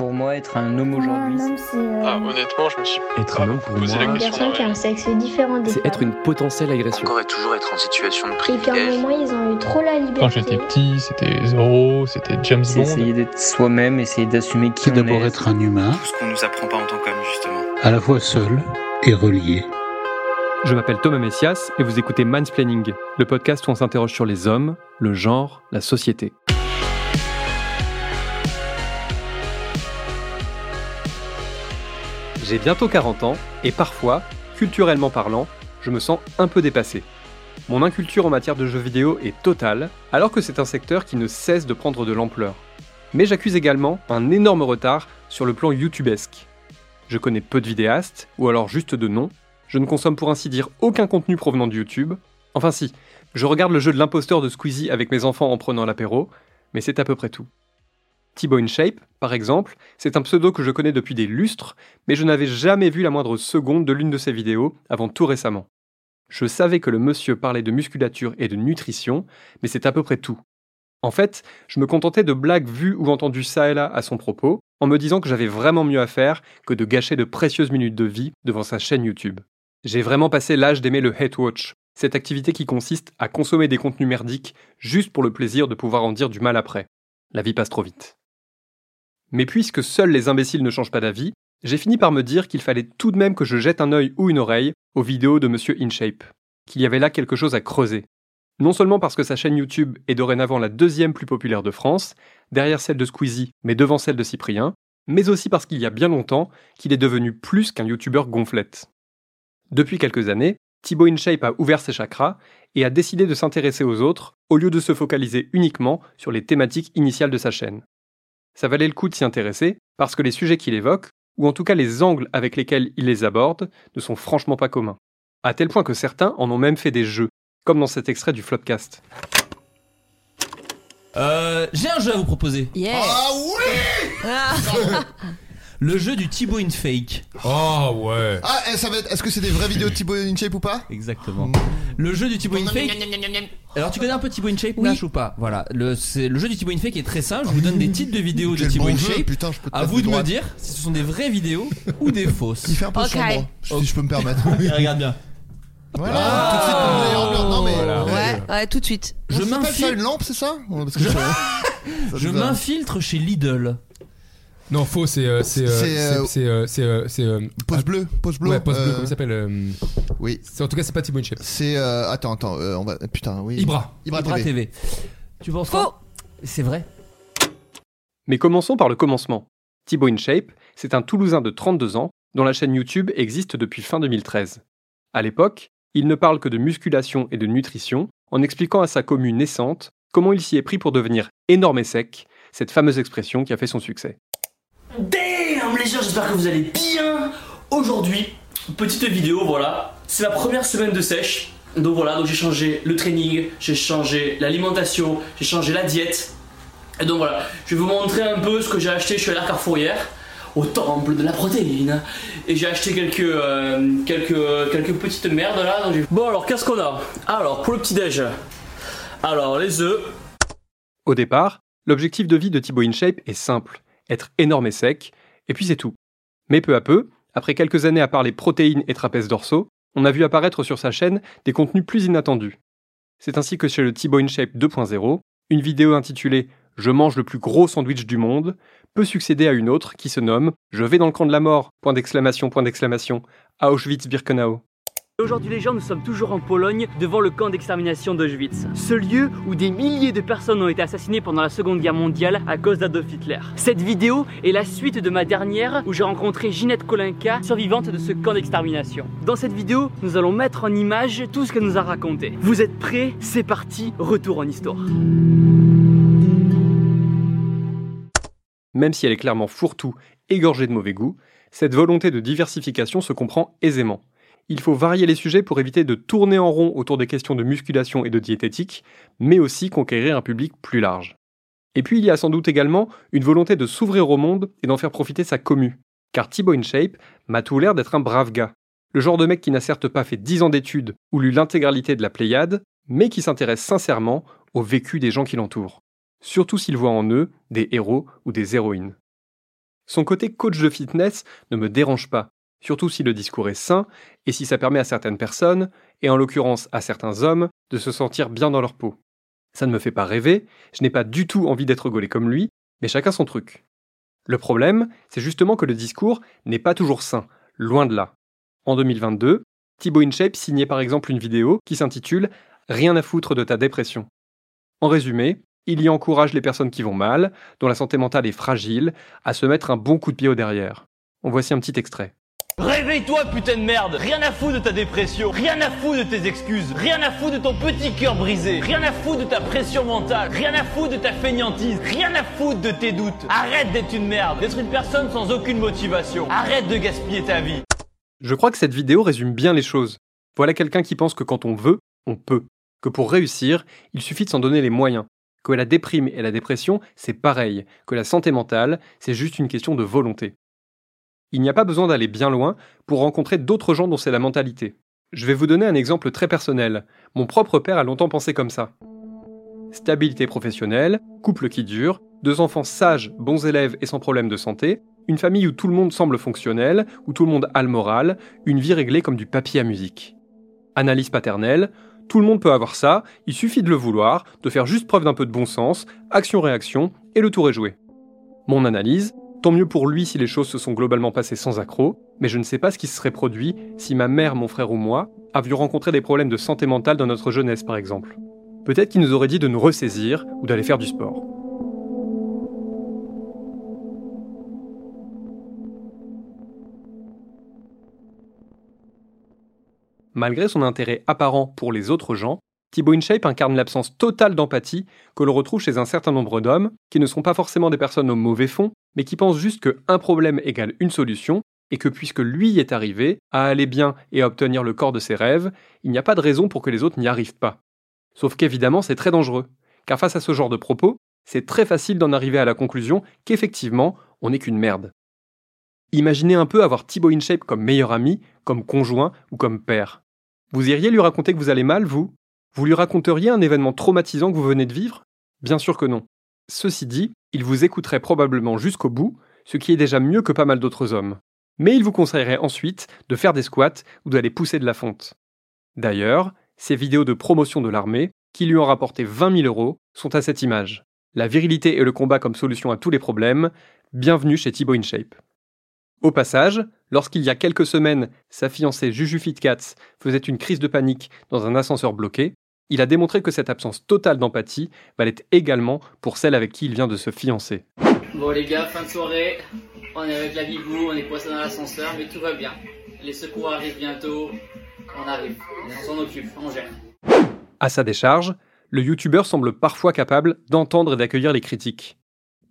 pour moi être un homme aujourd'hui Un homme, c'est euh, Ah, honnêtement, je me suis Être pas un homme, pour posé moi, la une question. personne qui a un sexe différent des C'est être une potentielle agression. Encore et toujours être en situation de Et qu'à un privilège. moment, ils ont eu trop la liberté. Quand j'étais petit, c'était Zorro, c'était James C'est Bond. essayer d'être soi-même, essayer d'assumer qui on d'abord est. être un humain, Tout ce qu'on nous apprend pas en tant qu'homme, justement. à la fois seul et relié. Je m'appelle Thomas Messias et vous écoutez Mansplaining, le podcast où on s'interroge sur les hommes, le genre, la société. J'ai bientôt 40 ans et parfois, culturellement parlant, je me sens un peu dépassé. Mon inculture en matière de jeux vidéo est totale, alors que c'est un secteur qui ne cesse de prendre de l'ampleur. Mais j'accuse également un énorme retard sur le plan youtubesque. Je connais peu de vidéastes, ou alors juste de noms, je ne consomme pour ainsi dire aucun contenu provenant de YouTube. Enfin si, je regarde le jeu de l'imposteur de Squeezie avec mes enfants en prenant l'apéro, mais c'est à peu près tout. Thibaut InShape, par exemple, c'est un pseudo que je connais depuis des lustres, mais je n'avais jamais vu la moindre seconde de l'une de ses vidéos avant tout récemment. Je savais que le monsieur parlait de musculature et de nutrition, mais c'est à peu près tout. En fait, je me contentais de blagues vues ou entendues ça et là à son propos, en me disant que j'avais vraiment mieux à faire que de gâcher de précieuses minutes de vie devant sa chaîne YouTube. J'ai vraiment passé l'âge d'aimer le hate watch, cette activité qui consiste à consommer des contenus merdiques juste pour le plaisir de pouvoir en dire du mal après. La vie passe trop vite. Mais puisque seuls les imbéciles ne changent pas d'avis, j'ai fini par me dire qu'il fallait tout de même que je jette un œil ou une oreille aux vidéos de Monsieur InShape, qu'il y avait là quelque chose à creuser. Non seulement parce que sa chaîne YouTube est dorénavant la deuxième plus populaire de France, derrière celle de Squeezie, mais devant celle de Cyprien, mais aussi parce qu'il y a bien longtemps qu'il est devenu plus qu'un YouTuber gonflette. Depuis quelques années, Thibaut InShape a ouvert ses chakras et a décidé de s'intéresser aux autres au lieu de se focaliser uniquement sur les thématiques initiales de sa chaîne. Ça valait le coup de s'y intéresser parce que les sujets qu'il évoque, ou en tout cas les angles avec lesquels il les aborde, ne sont franchement pas communs. À tel point que certains en ont même fait des jeux, comme dans cet extrait du Flopcast. Euh, j'ai un jeu à vous proposer. Yeah. Ah oui Le jeu du Thibaut in Fake. Oh ouais Ah, eh, ça va être. Est-ce que c'est des vraies vidéos de Thibaut InShape ou pas? Exactement. Le jeu du Thibaut in Fake. Alors tu connais un peu Thibaut in Shape, Oui. Nash ou pas? Voilà. Le, c'est, le jeu du Thibaut in Fake est très simple. Je vous donne des titres de vidéos de Quel Thibaut bon in jeu, Shape. putain, je peux te À vous de me dire si ce sont des vraies vidéos ou des fausses. Il fait un peu Ok. sombre, si je peux me permettre. Et regarde bien. Voilà, tout de suite, vous en blanc. Non mais. Voilà. Ouais, ouais, tout de suite. Je Je m'appelle ça m'infiltre, une lampe, c'est ça? Parce que Je- je m'infiltre chez Lidl. Non, faux, c'est. euh, c'est. euh, C'est, euh, c'est. C'est. c'est, c'est, Pause bleue, pause bleue. Ouais, bleu, euh, comment il s'appelle euh, Oui. c'est- En tout cas, c'est pas Thibaut InShape. C'est. euh, Attends, attends, euh, on va. Putain, oui. Ibra. Ibra, Ibra TV. TV. Tu penses Faux. C'est vrai. Mais commençons par le commencement. Thibaut InShape, c'est un Toulousain de 32 ans dont la chaîne YouTube existe depuis fin 2013. À l'époque, il ne parle que de musculation et de nutrition en expliquant à sa commune naissante comment il s'y est pris pour devenir énorme et sec, cette fameuse expression qui a fait son succès. Damn les gens, j'espère que vous allez bien. Aujourd'hui, petite vidéo, voilà. C'est ma première semaine de sèche. Donc voilà, donc j'ai changé le training, j'ai changé l'alimentation, j'ai changé la diète. Et donc voilà, je vais vous montrer un peu ce que j'ai acheté. Je suis allé à Carrefour hier, au temple de la protéine. Et j'ai acheté quelques, euh, quelques, quelques petites merdes là. bon alors, qu'est-ce qu'on a? Alors, pour le petit-déj. Alors, les œufs. Au départ, l'objectif de vie de Thibaut InShape est simple, être énorme et sec, et puis c'est tout. Mais peu à peu, après quelques années à parler protéines et trapèzes dorsaux, on a vu apparaître sur sa chaîne des contenus plus inattendus. C'est ainsi que chez le Thibaut InShape 2.0, une vidéo intitulée Je mange le plus gros sandwich du monde peut succéder à une autre qui se nomme Je vais dans le camp de la mort, point Auschwitz-Birkenau. Aujourd'hui les gens, nous sommes toujours en Pologne devant le camp d'extermination d'Auschwitz. Ce lieu où des milliers de personnes ont été assassinées pendant la Seconde Guerre mondiale à cause d'Adolf Hitler. Cette vidéo est la suite de ma dernière où j'ai rencontré Ginette Kolinka, survivante de ce camp d'extermination. Dans cette vidéo, nous allons mettre en image tout ce qu'elle nous a raconté. Vous êtes prêts? C'est parti, retour en histoire. Même si elle est clairement fourre-tout, égorgée de mauvais goût, cette volonté de diversification se comprend aisément. Il faut varier les sujets pour éviter de tourner en rond autour des questions de musculation et de diététique, mais aussi conquérir un public plus large. Et puis il y a sans doute également une volonté de s'ouvrir au monde et d'en faire profiter sa commu. Car Thibaut InShape m'a tout l'air d'être un brave gars. Le genre de mec qui n'a certes pas fait 10 ans d'études ou lu l'intégralité de la Pléiade, mais qui s'intéresse sincèrement au vécu des gens qui l'entourent. Surtout s'il voit en eux des héros ou des héroïnes. Son côté coach de fitness ne me dérange pas, surtout si le discours est sain et si ça permet à certaines personnes, et en l'occurrence à certains hommes, de se sentir bien dans leur peau. Ça ne me fait pas rêver, je n'ai pas du tout envie d'être gaulé comme lui, mais chacun son truc. Le problème, c'est justement que le discours n'est pas toujours sain, loin de là. En 2022, Thibaut InShape signait par exemple une vidéo qui s'intitule Rien à foutre de ta dépression. En résumé, il y encourage les personnes qui vont mal, dont la santé mentale est fragile, à se mettre un bon coup de pied au derrière. En voici un petit extrait. Réveille-toi, putain de merde Rien à foutre de ta dépression, rien à foutre de tes excuses, rien à foutre de ton petit cœur brisé, rien à foutre de ta pression mentale, rien à foutre de ta fainéantise, rien à foutre de tes doutes. Arrête d'être une merde, d'être une personne sans aucune motivation. Arrête de gaspiller ta vie. Je crois que cette vidéo résume bien les choses. Voilà quelqu'un qui pense que quand on veut, on peut. Que pour réussir, il suffit de s'en donner les moyens. Que la déprime et la dépression, c'est pareil. Que la santé mentale, c'est juste une question de volonté. Il n'y a pas besoin d'aller bien loin pour rencontrer d'autres gens dont c'est la mentalité. Je vais vous donner un exemple très personnel. Mon propre père a longtemps pensé comme ça. Stabilité professionnelle, couple qui dure, deux enfants sages, bons élèves et sans problème de santé, une famille où tout le monde semble fonctionnel, où tout le monde a le moral, une vie réglée comme du papier à musique. Analyse paternelle, tout le monde peut avoir ça, il suffit de le vouloir, de faire juste preuve d'un peu de bon sens, action-réaction, et le tour est joué. Mon analyse, Tant mieux pour lui si les choses se sont globalement passées sans accroc, mais je ne sais pas ce qui se serait produit si ma mère, mon frère ou moi avions rencontré des problèmes de santé mentale dans notre jeunesse par exemple. Peut-être qu'il nous aurait dit de nous ressaisir ou d'aller faire du sport. Malgré son intérêt apparent pour les autres gens, Thibaut InShape incarne l'absence totale d'empathie que l'on retrouve chez un certain nombre d'hommes, qui ne sont pas forcément des personnes au mauvais fond, mais qui pensent juste qu'un problème égale une solution, et que puisque lui y est arrivé, à aller bien et à obtenir le corps de ses rêves, il n'y a pas de raison pour que les autres n'y arrivent pas. Sauf qu'évidemment c'est très dangereux, car face à ce genre de propos, c'est très facile d'en arriver à la conclusion qu'effectivement, on n'est qu'une merde. Imaginez un peu avoir Thibaut InShape comme meilleur ami, comme conjoint ou comme père. Vous iriez lui raconter que vous allez mal, vous? Vous lui raconteriez un événement traumatisant que vous venez de vivre? Bien sûr que non. Ceci dit, il vous écouterait probablement jusqu'au bout, ce qui est déjà mieux que pas mal d'autres hommes. Mais il vous conseillerait ensuite de faire des squats ou d'aller pousser de la fonte. D'ailleurs, ces vidéos de promotion de l'armée, qui lui ont rapporté 20 000 euros, sont à cette image. La virilité et le combat comme solution à tous les problèmes, bienvenue chez Thibaut InShape. Au passage, lorsqu'il y a quelques semaines, sa fiancée Juju Fitcats faisait une crise de panique dans un ascenseur bloqué, il a démontré que cette absence totale d'empathie valait également pour celle avec qui il vient de se fiancer. Bon les gars, fin de soirée, on est avec la bibou, on est poissé dans l'ascenseur, mais tout va bien. Les secours arrivent bientôt, on arrive, on s'en occupe, on gère. À sa décharge, le youtubeur semble parfois capable d'entendre et d'accueillir les critiques.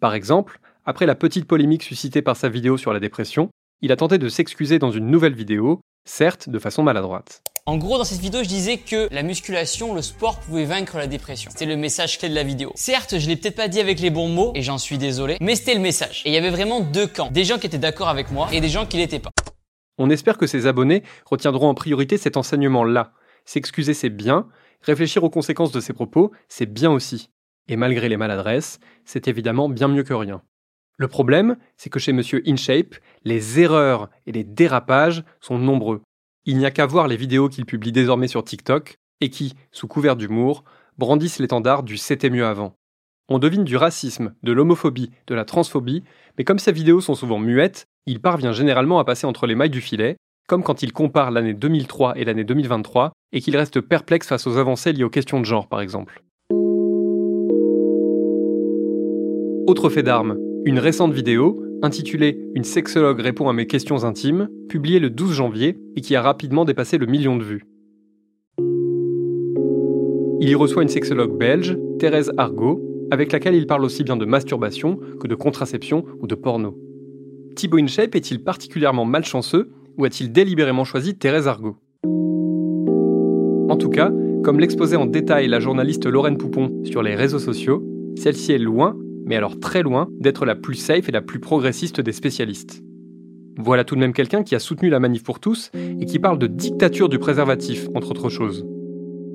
Par exemple, après la petite polémique suscitée par sa vidéo sur la dépression, il a tenté de s'excuser dans une nouvelle vidéo, certes de façon maladroite. En gros, dans cette vidéo, je disais que la musculation, le sport pouvait vaincre la dépression. C'était le message clé de la vidéo. Certes, je l'ai peut-être pas dit avec les bons mots, et j'en suis désolé, mais c'était le message. Et il y avait vraiment deux camps. Des gens qui étaient d'accord avec moi, et des gens qui l'étaient pas. On espère que ses abonnés retiendront en priorité cet enseignement-là. S'excuser, c'est bien. Réfléchir aux conséquences de ses propos, c'est bien aussi. Et malgré les maladresses, c'est évidemment bien mieux que rien. Le problème, c'est que chez Monsieur InShape, les erreurs et les dérapages sont nombreux. Il n'y a qu'à voir les vidéos qu'il publie désormais sur TikTok et qui, sous couvert d'humour, brandissent l'étendard du c'était mieux avant. On devine du racisme, de l'homophobie, de la transphobie, mais comme ces vidéos sont souvent muettes, il parvient généralement à passer entre les mailles du filet, comme quand il compare l'année 2003 et l'année 2023, et qu'il reste perplexe face aux avancées liées aux questions de genre, par exemple. Autre fait d'armes, une récente vidéo, intitulée Une sexologue répond à mes questions intimes, publiée le 12 janvier et qui a rapidement dépassé le million de vues. Il y reçoit une sexologue belge, Thérèse Argot, avec laquelle il parle aussi bien de masturbation que de contraception ou de porno. Thibaut InShape est-il particulièrement malchanceux ou a-t-il délibérément choisi Thérèse Argot? En tout cas, comme l'exposait en détail la journaliste Lorraine Poupon sur les réseaux sociaux, celle-ci est loin mais alors très loin d'être la plus safe et la plus progressiste des spécialistes. Voilà tout de même quelqu'un qui a soutenu la manif pour tous et qui parle de dictature du préservatif, entre autres choses.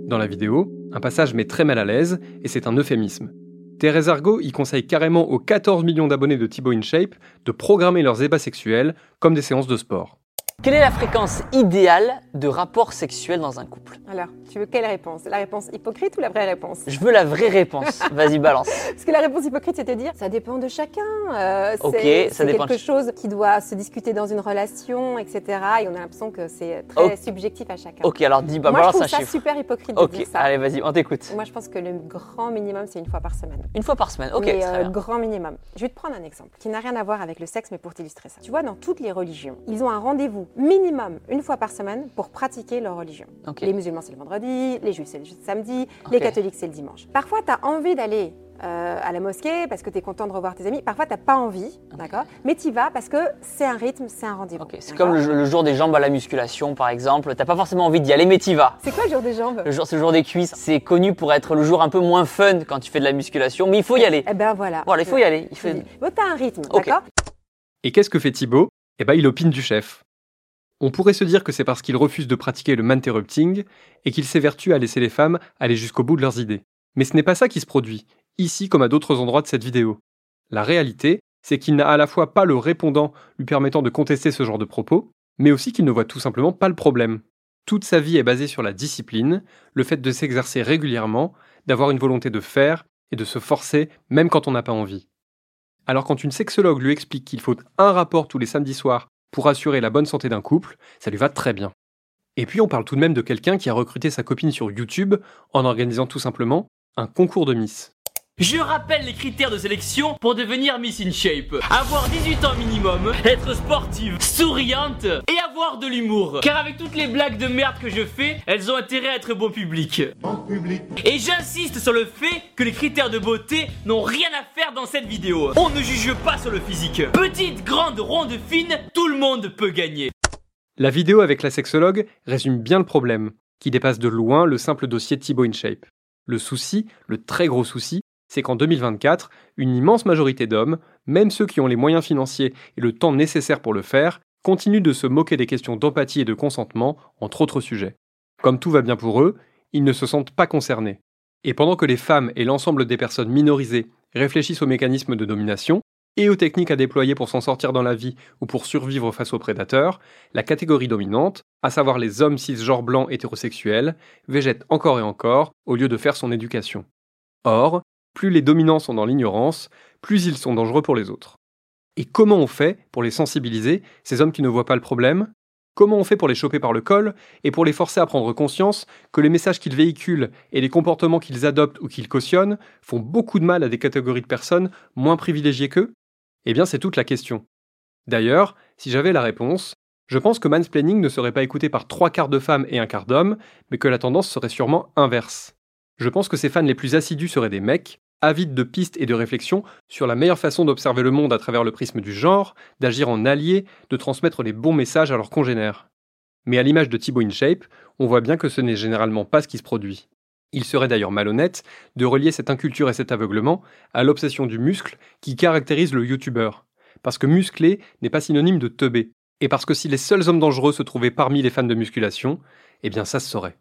Dans la vidéo, un passage met très mal à l'aise et c'est un euphémisme. Thérèse Argot y conseille carrément aux 14 millions d'abonnés de Thibaut InShape de programmer leurs ébats sexuels comme des séances de sport. Quelle est la fréquence idéale de rapport sexuel dans un couple Alors, tu veux quelle réponse? La réponse hypocrite ou la vraie réponse? Je veux la vraie réponse. Vas-y, balance. Parce que la réponse hypocrite, c'est de dire ça dépend de chacun. Euh, Ok, c'est ça c'est dépend de quelque chose qui doit se discuter dans une relation, etc. Et on a l'impression que c'est très subjectif à chacun. Ok, alors dis, bah, Moi, je balance trouve un ça chiffre. super hypocrite de Ok, dire ça. allez, vas-y, on t'écoute. Moi, je pense que le grand minimum, c'est une fois par semaine. Une fois par semaine, ok, Mais, très euh, bien. grand minimum. Je vais te prendre un exemple qui n'a rien à voir avec le sexe, mais pour t'illustrer ça. Tu vois, dans toutes les religions, ils ont un rendez-vous minimum une fois par semaine pour pratiquer leur religion. Les musulmans, c'est le vendredi, les juifs, c'est le samedi, les catholiques, c'est le dimanche. Parfois, tu as envie d'aller euh, à la mosquée parce que tu es content de revoir tes amis. Parfois, tu n'as pas envie, d'accord? Mais tu y vas parce que c'est un rythme, c'est un rendez-vous. C'est comme le, le jour des jambes à la musculation, par exemple. T'as pas forcément envie d'y aller, mais t'y vas. C'est quoi le jour des jambes? Le jour, c'est le jour des cuisses. C'est connu pour être le jour un peu moins fun quand tu fais de la musculation, mais il faut y aller. Eh ben voilà. Voilà, il faut y aller. Il faut... Bon, tu as un rythme, Ok. d'accord? Et qu'est-ce que fait Thibaut? Eh ben, il opine du chef. On pourrait se dire que c'est parce qu'il refuse de pratiquer le man-interrupting et qu'il s'évertue à laisser les femmes aller jusqu'au bout de leurs idées. Mais ce n'est pas ça qui se produit, ici comme à d'autres endroits de cette vidéo. La réalité, c'est qu'il n'a à la fois pas le répondant lui permettant de contester ce genre de propos, mais aussi qu'il ne voit tout simplement pas le problème. Toute sa vie est basée sur la discipline, le fait de s'exercer régulièrement, d'avoir une volonté de faire et de se forcer même quand on n'a pas envie. Alors quand une sexologue lui explique qu'il faut un rapport tous les samedis soirs pour assurer la bonne santé d'un couple, ça lui va très bien. Et puis on parle tout de même de quelqu'un qui a recruté sa copine sur YouTube en organisant tout simplement un concours de Miss. Je rappelle les critères de sélection pour devenir Miss In Shape. Avoir 18 ans minimum, être sportive, souriante et avoir de l'humour. Car avec toutes les blagues de merde que je fais, elles ont intérêt à être bon public. Et j'insiste sur le fait que les critères de beauté n'ont rien à faire dans cette vidéo. On ne juge pas sur le physique. Petite, grande, ronde, fine, tout le monde peut gagner. La vidéo avec la sexologue résume bien le problème, qui dépasse de loin le simple dossier Thibaut InShape. Le souci, le très gros souci, c'est qu'en 2024, une immense majorité d'hommes, même ceux qui ont les moyens financiers et le temps nécessaire pour le faire, continuent de se moquer des questions d'empathie et de consentement, entre autres sujets. Comme tout va bien pour eux, ils ne se sentent pas concernés. Et pendant que les femmes et l'ensemble des personnes minorisées réfléchissent aux mécanismes de domination et aux techniques à déployer pour s'en sortir dans la vie ou pour survivre face aux prédateurs, la catégorie dominante, à savoir les hommes cisgenres blancs hétérosexuels, végète encore et encore au lieu de faire son éducation. Or, plus les dominants sont dans l'ignorance, plus ils sont dangereux pour les autres. Et comment on fait pour les sensibiliser, ces hommes qui ne voient pas le problème? Comment on fait pour les choper par le col et pour les forcer à prendre conscience que les messages qu'ils véhiculent et les comportements qu'ils adoptent ou qu'ils cautionnent font beaucoup de mal à des catégories de personnes moins privilégiées qu'eux? Eh bien, c'est toute la question. D'ailleurs, si j'avais la réponse, je pense que mansplaining ne serait pas écouté par trois quarts de femmes et un quart d'hommes, mais que la tendance serait sûrement inverse. Je pense que ces fans les plus assidus seraient des mecs, avides de pistes et de réflexions sur la meilleure façon d'observer le monde à travers le prisme du genre, d'agir en allié, de transmettre les bons messages à leurs congénères. Mais à l'image de Thibaut InShape, on voit bien que ce n'est généralement pas ce qui se produit. Il serait d'ailleurs malhonnête de relier cette inculture et cet aveuglement à l'obsession du muscle qui caractérise le youtubeur. Parce que musclé n'est pas synonyme de teubé. Et parce que si les seuls hommes dangereux se trouvaient parmi les fans de musculation, eh bien ça se saurait.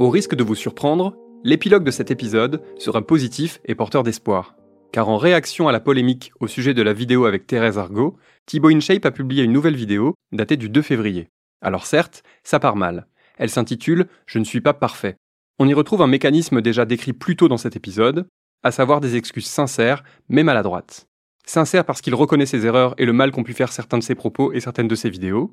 Au risque de vous surprendre, l'épilogue de cet épisode sera positif et porteur d'espoir. Car en réaction à la polémique au sujet de la vidéo avec Thérèse Argot, Thibaut InShape a publié une nouvelle vidéo datée du 2 février. Alors certes, ça part mal. Elle s'intitule Je ne suis pas parfait. On y retrouve un mécanisme déjà décrit plus tôt dans cet épisode, à savoir des excuses sincères, mais maladroites. Sincères parce qu'il reconnaît ses erreurs et le mal qu'ont pu faire certains de ses propos et certaines de ses vidéos,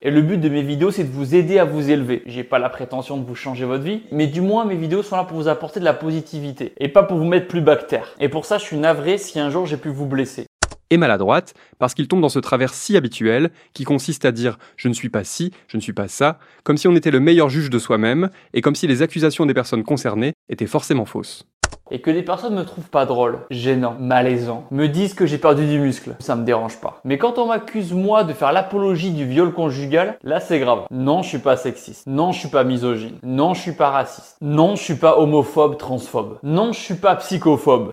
Et le but de mes vidéos, c'est de vous aider à vous élever. J'ai pas la prétention de vous changer votre vie, mais du moins mes vidéos sont là pour vous apporter de la positivité et pas pour vous mettre plus bactère. Et pour ça, je suis navré si un jour j'ai pu vous blesser. et maladroite parce qu'il tombe dans ce travers si habituel qui consiste à dire je ne suis pas ci, je ne suis pas ça, comme si on était le meilleur juge de soi-même et comme si les accusations des personnes concernées étaient forcément fausses. Et que des personnes me trouvent pas drôle, gênant, malaisant, me disent que j'ai perdu du muscle, ça me dérange pas. Mais quand on m'accuse moi de faire l'apologie du viol conjugal, là c'est grave. Non, je suis pas sexiste. Non, je suis pas misogyne. Non, je suis pas raciste. Non, je suis pas homophobe, transphobe. Non, je suis pas psychophobe.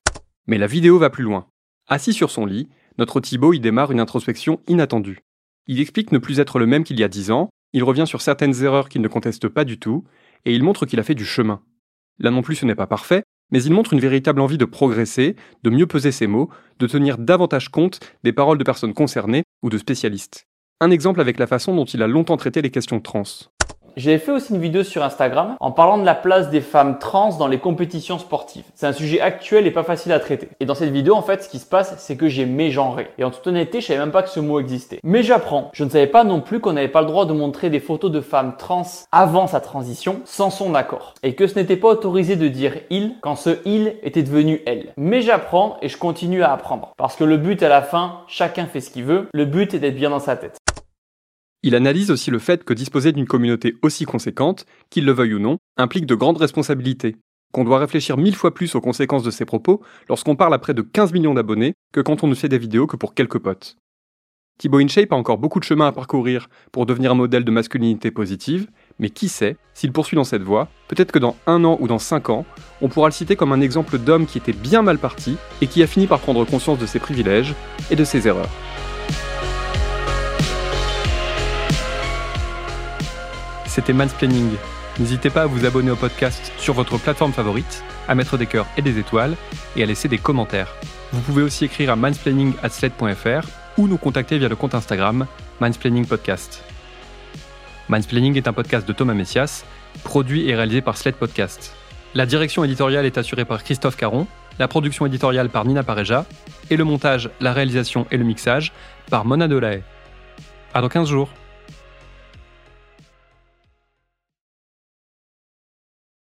Mais la vidéo va plus loin. Assis sur son lit, Notre Thibaut y démarre une introspection inattendue. Il explique ne plus être le même qu'il y a 10 ans, il revient sur certaines erreurs qu'il ne conteste pas du tout, et il montre qu'il a fait du chemin. Là non plus ce n'est pas parfait, mais il montre une véritable envie de progresser, de mieux peser ses mots, de tenir davantage compte des paroles de personnes concernées ou de spécialistes. Un exemple avec la façon dont il a longtemps traité les questions trans. J'ai fait aussi une vidéo sur Instagram en parlant de la place des femmes trans dans les compétitions sportives. C'est un sujet actuel et pas facile à traiter. Et dans cette vidéo, en fait, ce qui se passe, c'est que j'ai mégenré. Et en toute honnêteté, je savais même pas que ce mot existait. Mais j'apprends. Je ne savais pas non plus qu'on n'avait pas le droit de montrer des photos de femmes trans avant sa transition sans son accord. Et que ce n'était pas autorisé de dire il quand ce il était devenu elle. Mais j'apprends et je continue à apprendre. Parce que le but à la fin, chacun fait ce qu'il veut. Le but est d'être bien dans sa tête. Il analyse aussi le fait que disposer d'une communauté aussi conséquente, qu'il le veuille ou non, implique de grandes responsabilités, qu'on doit réfléchir mille fois plus aux conséquences de ses propos lorsqu'on parle à près de 15 millions d'abonnés que quand on ne fait des vidéos que pour quelques potes. Thibaut InShape a encore beaucoup de chemin à parcourir pour devenir un modèle de masculinité positive, mais qui sait, s'il poursuit dans cette voie, peut-être que dans un an ou dans cinq ans, on pourra le citer comme un exemple d'homme qui était bien mal parti et qui a fini par prendre conscience de ses privilèges et de ses erreurs. C'était Mansplaining. N'hésitez pas à vous abonner au podcast sur votre plateforme favorite, à mettre des cœurs et des étoiles et à laisser des commentaires. Vous pouvez aussi écrire à mansplaining@sled.fr ou nous contacter via le compte Instagram Mansplaining Podcast. Mansplaining est un podcast de Thomas Messias, produit et réalisé par Sled Podcast. La direction éditoriale est assurée par Christophe Caron, la production éditoriale par Nina Pareja et le montage, la réalisation et le mixage par Mona Delahaye. À dans 15 jours.